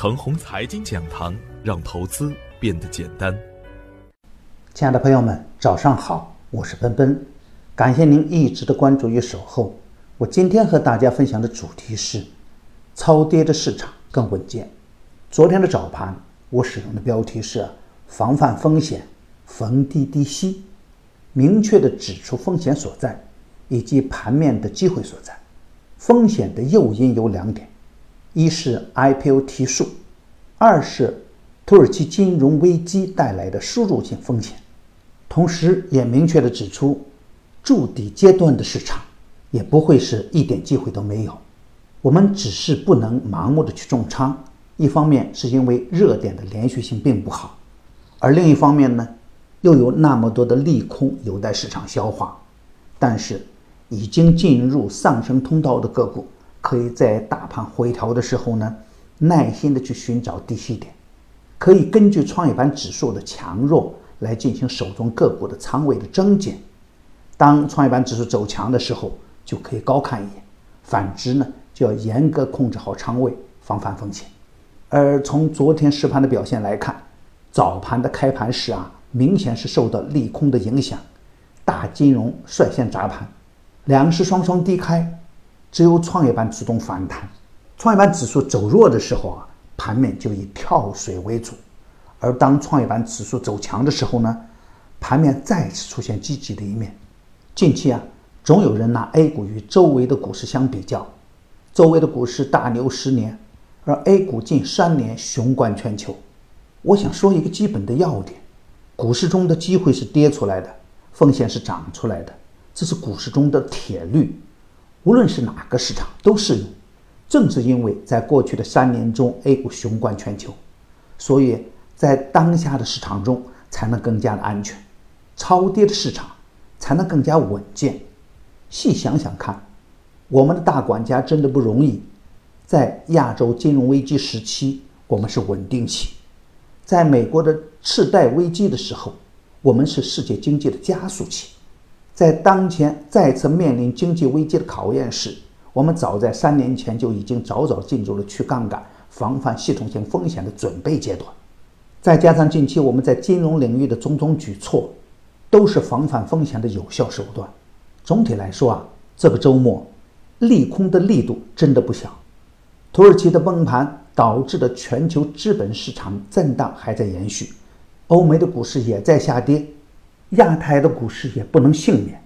腾宏财经讲堂，让投资变得简单。亲爱的朋友们，早上好，我是奔奔，感谢您一直的关注与守候。我今天和大家分享的主题是：超跌的市场更稳健。昨天的早盘，我使用的标题是“防范风险，逢低低吸”，明确的指出风险所在以及盘面的机会所在。风险的诱因有两点。一是 IPO 提速，二是土耳其金融危机带来的输入性风险，同时也明确的指出，筑底阶段的市场也不会是一点机会都没有。我们只是不能盲目的去重仓，一方面是因为热点的连续性并不好，而另一方面呢，又有那么多的利空有待市场消化。但是，已经进入上升通道的个股。可以在大盘回调的时候呢，耐心的去寻找低吸点，可以根据创业板指数的强弱来进行手中个股的仓位的增减。当创业板指数走强的时候，就可以高看一眼；反之呢，就要严格控制好仓位，防范风险。而从昨天实盘的表现来看，早盘的开盘时啊，明显是受到利空的影响，大金融率先砸盘，两市双双低开。只有创业板主动反弹，创业板指数走弱的时候啊，盘面就以跳水为主；而当创业板指数走强的时候呢，盘面再次出现积极的一面。近期啊，总有人拿 A 股与周围的股市相比较，周围的股市大牛十年，而 A 股近三年雄冠全球。我想说一个基本的要点：股市中的机会是跌出来的，风险是涨出来的，这是股市中的铁律。无论是哪个市场都适用。正是因为在过去的三年中，A 股雄冠全球，所以在当下的市场中才能更加的安全，超跌的市场才能更加稳健。细想想看，我们的大管家真的不容易。在亚洲金融危机时期，我们是稳定期；在美国的次贷危机的时候，我们是世界经济的加速器。在当前再次面临经济危机的考验时，我们早在三年前就已经早早进入了去杠杆、防范系统性风险的准备阶段。再加上近期我们在金融领域的种种举措，都是防范风险的有效手段。总体来说啊，这个周末利空的力度真的不小。土耳其的崩盘导致的全球资本市场震荡还在延续，欧美的股市也在下跌。亚太的股市也不能幸免，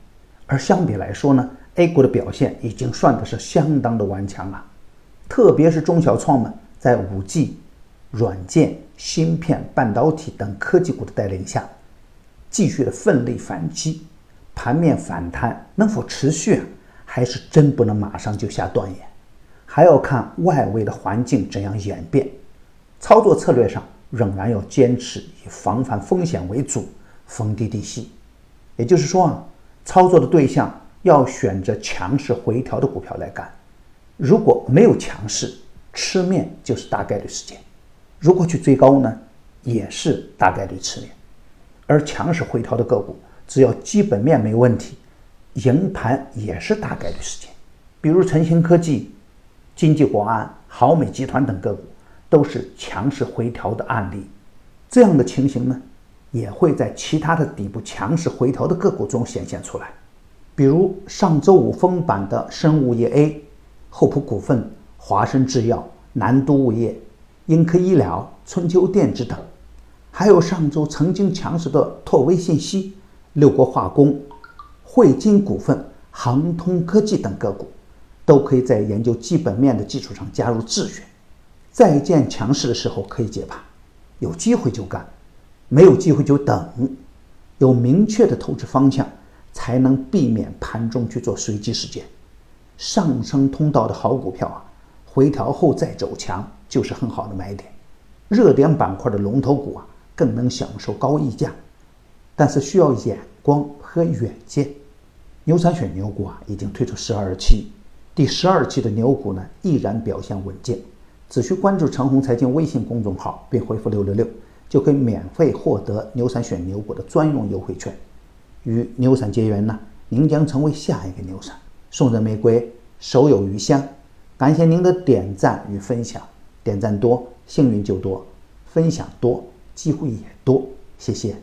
而相比来说呢，A 股的表现已经算的是相当的顽强了。特别是中小创们在 5G、软件、芯片、半导体等科技股的带领下，继续的奋力反击。盘面反弹能否持续，还是真不能马上就下断言，还要看外围的环境怎样演变。操作策略上仍然要坚持以防范风险为主。逢低低吸，也就是说啊，操作的对象要选择强势回调的股票来干。如果没有强势，吃面就是大概率事件；如果去追高呢，也是大概率吃面。而强势回调的个股，只要基本面没问题，赢盘也是大概率事件。比如晨星科技、经济国安、豪美集团等个股，都是强势回调的案例。这样的情形呢？也会在其他的底部强势回调的个股中显现出来，比如上周五封板的生物业 A、厚普股份、华生制药、南都物业、英科医疗、春秋电子等，还有上周曾经强势的拓威信息、六国化工、汇金股份、航通科技等个股，都可以在研究基本面的基础上加入自选，再见强势的时候可以接盘，有机会就干。没有机会就等，有明确的投资方向，才能避免盘中去做随机事件。上升通道的好股票啊，回调后再走强就是很好的买点。热点板块的龙头股啊，更能享受高溢价，但是需要眼光和远见。牛散选牛股啊，已经推出十二期，第十二期的牛股呢，依然表现稳健。只需关注长虹财经微信公众号，并回复六六六。就可以免费获得牛散选牛股的专用优惠券，与牛散结缘呢，您将成为下一个牛散。送人玫瑰，手有余香。感谢您的点赞与分享，点赞多，幸运就多；分享多，机会也多。谢谢。